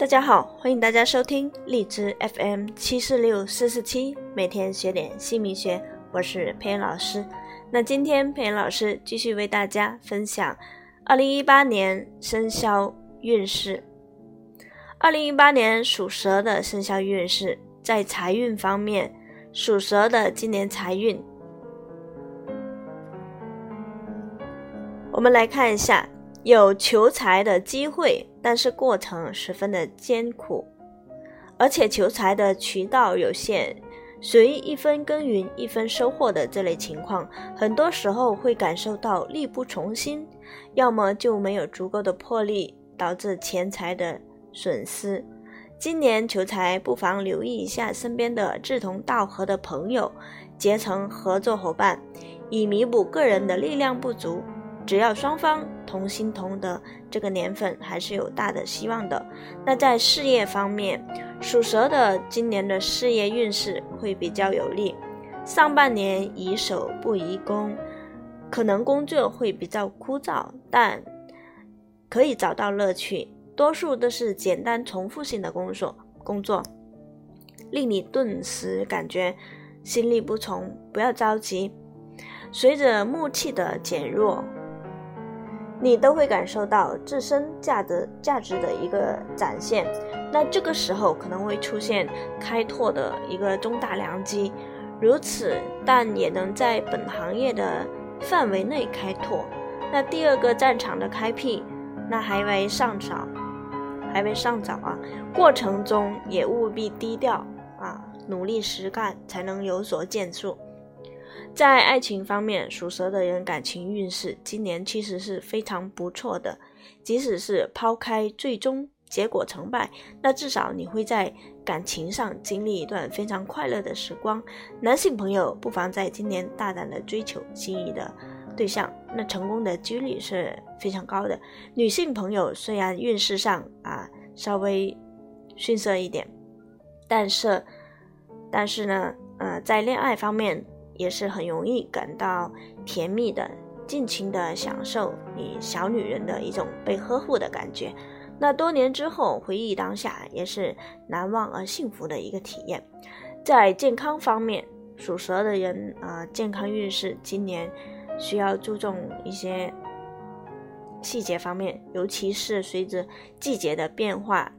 大家好，欢迎大家收听荔枝 FM 七四六四四七，每天学点姓名学，我是佩恩老师。那今天佩恩老师继续为大家分享二零一八年生肖运势。二零一八年属蛇的生肖运势，在财运方面，属蛇的今年财运，我们来看一下。有求财的机会，但是过程十分的艰苦，而且求财的渠道有限，属于一分耕耘一分收获的这类情况，很多时候会感受到力不从心，要么就没有足够的魄力，导致钱财的损失。今年求财不妨留意一下身边的志同道合的朋友，结成合作伙伴，以弥补个人的力量不足。只要双方同心同德，这个年份还是有大的希望的。那在事业方面，属蛇的今年的事业运势会比较有利。上半年宜守不宜攻，可能工作会比较枯燥，但可以找到乐趣。多数都是简单重复性的工作，工作令你顿时感觉心力不从。不要着急，随着木气的减弱。你都会感受到自身价值价值的一个展现，那这个时候可能会出现开拓的一个重大良机，如此，但也能在本行业的范围内开拓。那第二个战场的开辟，那还为上早，还为上早啊！过程中也务必低调啊，努力实干，才能有所建树。在爱情方面，属蛇的人感情运势今年其实是非常不错的。即使是抛开最终结果成败，那至少你会在感情上经历一段非常快乐的时光。男性朋友不妨在今年大胆的追求心仪的对象，那成功的几率是非常高的。女性朋友虽然运势上啊稍微逊色一点，但是但是呢，呃，在恋爱方面。也是很容易感到甜蜜的，尽情的享受你小女人的一种被呵护的感觉。那多年之后回忆当下，也是难忘而幸福的一个体验。在健康方面，属蛇的人啊，健康运势今年需要注重一些细节方面，尤其是随着季节的变化，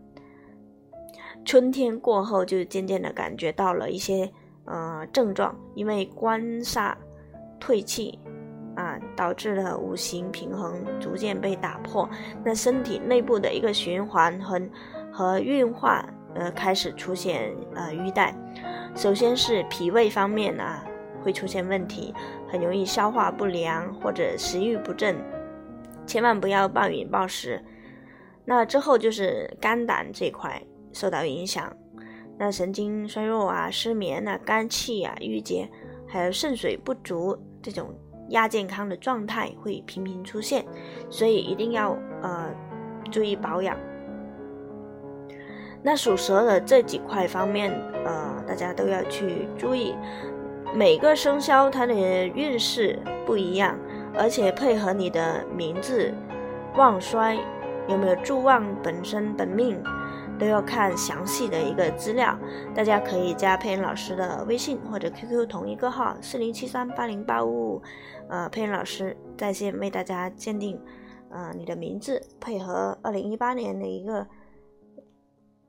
春天过后就渐渐的感觉到了一些。呃，症状因为官煞退气啊，导致了五行平衡逐渐被打破。那身体内部的一个循环和和运化呃开始出现呃淤带。首先是脾胃方面啊会出现问题，很容易消化不良或者食欲不振，千万不要暴饮暴食。那之后就是肝胆这块受到影响。那神经衰弱啊、失眠啊、肝气啊郁结，还有肾水不足这种亚健康的状态会频频出现，所以一定要呃注意保养。那属蛇的这几块方面，呃，大家都要去注意。每个生肖它的运势不一样，而且配合你的名字旺衰有没有助旺本身本命。都要看详细的一个资料，大家可以加佩恩老师的微信或者 QQ 同一个号四零七三八零八五五，呃，佩恩老师在线为大家鉴定，呃，你的名字配合二零一八年的一个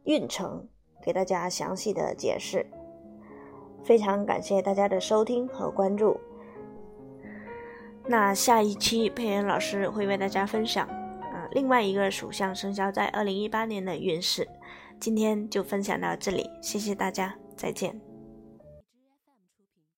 运程，给大家详细的解释。非常感谢大家的收听和关注，那下一期佩恩老师会为大家分享。另外一个属相生肖在二零一八年的运势，今天就分享到这里，谢谢大家，再见。